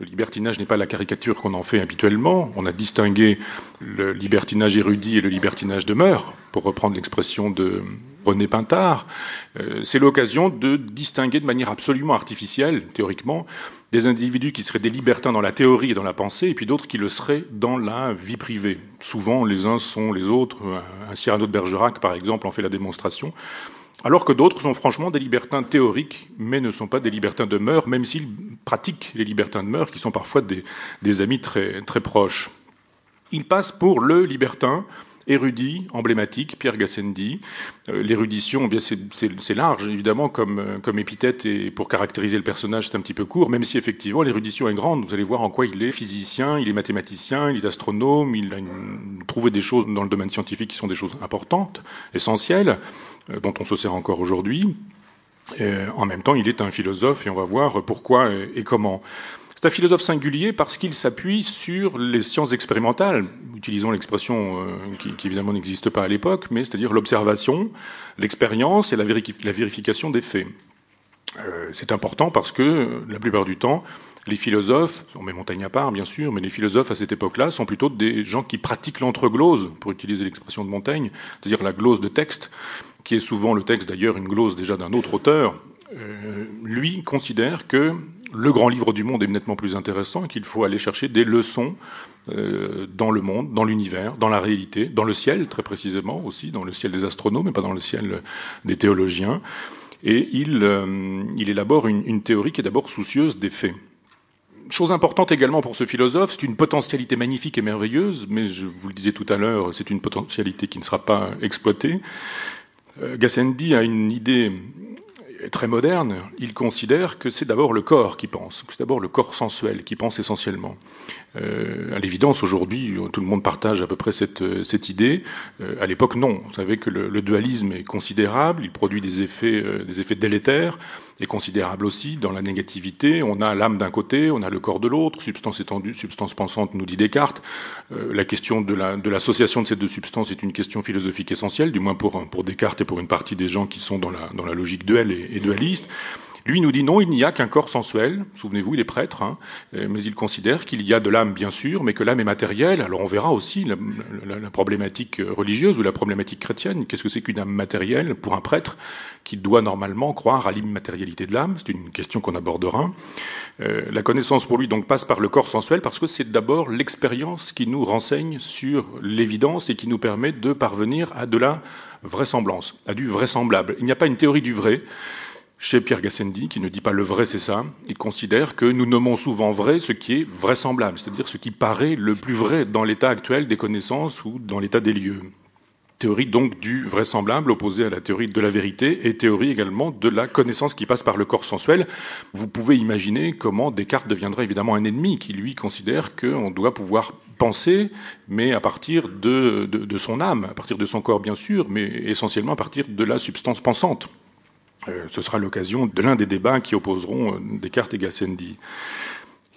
Le libertinage n'est pas la caricature qu'on en fait habituellement. On a distingué le libertinage érudit et le libertinage de mœurs, pour reprendre l'expression de René Pintard. Euh, c'est l'occasion de distinguer de manière absolument artificielle, théoriquement, des individus qui seraient des libertins dans la théorie et dans la pensée, et puis d'autres qui le seraient dans la vie privée. Souvent, les uns sont les autres. Un Cyrano de Bergerac, par exemple, en fait la démonstration. Alors que d'autres sont franchement des libertins théoriques, mais ne sont pas des libertins de mœurs, même s'ils pratiquent les libertins de mœurs, qui sont parfois des, amis très, très proches. Ils passent pour le libertin, érudit, emblématique, Pierre Gassendi. Euh, l'érudition, c'est large évidemment comme, comme épithète et pour caractériser le personnage c'est un petit peu court, même si effectivement l'érudition est grande. Vous allez voir en quoi il est physicien, il est mathématicien, il est astronome, il a trouvé des choses dans le domaine scientifique qui sont des choses importantes, essentielles, euh, dont on se sert encore aujourd'hui. En même temps, il est un philosophe et on va voir pourquoi et comment. C'est un philosophe singulier parce qu'il s'appuie sur les sciences expérimentales, utilisons l'expression euh, qui, évidemment n'existe pas à l'époque, mais c'est-à-dire l'observation, l'expérience et la, vérification des faits. Euh, c'est important parce que la plupart du temps, les philosophes, on met Montaigne à part bien sûr, mais les philosophes à cette époque-là sont plutôt des gens qui pratiquent l'entreglose, pour utiliser l'expression de Montaigne, c'est-à-dire la glose de texte, qui est souvent le texte d'ailleurs une glose déjà d'un autre auteur. Euh, lui considère que le grand livre du monde est nettement plus intéressant et qu'il faut aller chercher des leçons euh, dans le monde, dans l'univers, dans la réalité, dans le ciel très précisément aussi, dans le ciel des astronomes et pas dans le ciel des théologiens. Et il, euh, il élabore une, une théorie qui est d'abord soucieuse des faits. Chose importante également pour ce philosophe, c'est une potentialité magnifique et merveilleuse, mais je vous le disais tout à l'heure, c'est une potentialité qui ne sera pas exploitée. Euh, Gassendi a une idée très moderne, il considère que c'est d'abord le corps qui pense, c'est d'abord le corps sensuel qui pense essentiellement. Euh, à l'évidence, aujourd'hui, tout le monde partage à peu près cette, idée. Euh, à l'époque, non. Vous savez que le, dualisme est considérable, il produit des des effets délétères, est considérable aussi dans la négativité. On a l'âme d'un côté, on a le corps de l'autre, substance étendue, substance pensante, nous dit Descartes. Euh, la question de l'association la, de, de ces deux substances est une question philosophique essentielle, du moins pour, pour Descartes et pour une partie des gens qui sont dans la, dans la logique duel et, et dualiste. Lui nous dit non, il n'y a qu'un corps sensuel. Souvenez-vous, il est prêtre, hein, mais il considère qu'il y a de l'âme, bien sûr, mais que l'âme est matérielle. Alors on verra aussi la problématique religieuse ou la problématique chrétienne. Qu'est-ce que c'est qu'une âme matérielle pour un prêtre qui doit normalement croire à l'immatérialité de l'âme? C'est une question qu'on abordera. Euh, la connaissance pour lui donc passe par le corps sensuel parce que c'est d'abord l'expérience qui nous renseigne sur l'évidence et qui nous permet de parvenir à de la vraisemblance, à du vraisemblable. Il n'y a pas une théorie du vrai chez Pierre Gassendi, qui ne dit pas le vrai, c'est ça. Il considère que nous nommons souvent vrai ce qui est vraisemblable, c'est-à-dire ce qui paraît le plus vrai dans l'état actuel des connaissances ou dans l'état des lieux. Théorie donc du vraisemblable opposée à la théorie de la vérité et théorie également de la connaissance qui passe par le corps sensuel. Vous pouvez imaginer comment Descartes deviendrait évidemment un ennemi qui lui considère qu'on doit pouvoir penser, mais à partir de, de, de, son âme, à partir de son corps bien sûr, mais essentiellement à partir de la substance pensante. Euh, ce sera l'occasion de l'un des débats qui opposeront euh, Descartes et Gassendi.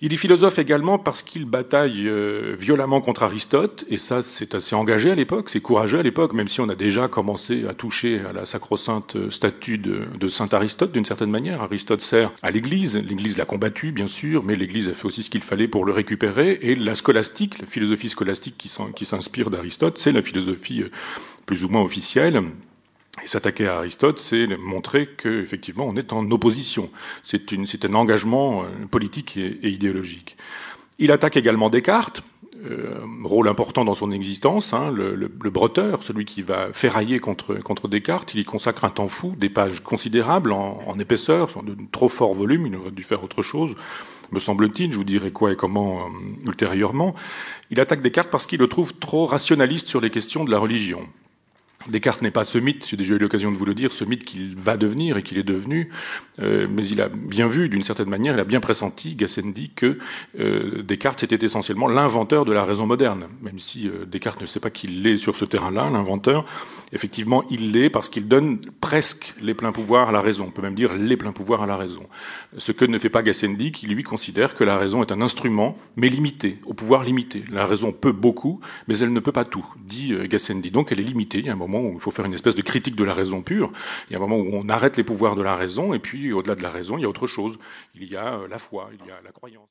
Il est philosophe également parce qu'il bataille euh, violemment contre Aristote, et ça c'est assez engagé à l'époque, c'est courageux à l'époque, même si on a déjà commencé à toucher à la sacro-sainte statue de, de Saint Aristote d'une certaine manière. Aristote sert à l'Église, l'Église l'a combattu bien sûr, mais l'Église a fait aussi ce qu'il fallait pour le récupérer, et la scolastique, la philosophie scolastique qui s'inspire d'Aristote, c'est la philosophie plus ou moins officielle, et s'attaquer à Aristote, c'est montrer qu'effectivement on est en opposition. C'est un engagement euh, politique et, idéologique. Il attaque également Descartes, euh, rôle important dans son existence, hein, le, le, breteur, celui qui va ferrailler contre, contre Descartes. Il y consacre un temps fou, des pages considérables en, en épaisseur, de trop fort volume, il aurait dû faire autre chose, me semble-t-il, je vous dirai quoi et comment euh, ultérieurement. Il attaque Descartes parce qu'il le trouve trop rationaliste sur les questions de la religion. Descartes n'est pas ce mythe, j'ai déjà eu l'occasion de vous le dire, ce mythe qu'il va devenir et qu'il est devenu, euh, mais il a bien vu, d'une certaine manière, il a bien pressenti, Gassendi, que euh, Descartes était essentiellement l'inventeur de la raison moderne, même si euh, Descartes ne sait pas qu'il l'est sur ce terrain-là, l'inventeur, effectivement il l'est parce qu'il donne presque les pleins pouvoirs à la raison, on peut même dire les pleins pouvoirs à la raison. Ce que ne fait pas Gassendi, qui lui considère que la raison est un instrument, mais limité, au pouvoir limité. La raison peut beaucoup, mais elle ne peut pas tout, dit euh, Gassendi, donc elle est limitée, il un moment il faut faire une espèce de critique de la raison pure. Il y a un moment où on arrête les pouvoirs de la raison, et puis au-delà de la raison, il y a autre chose. Il y a euh, la foi, il y a la croyance.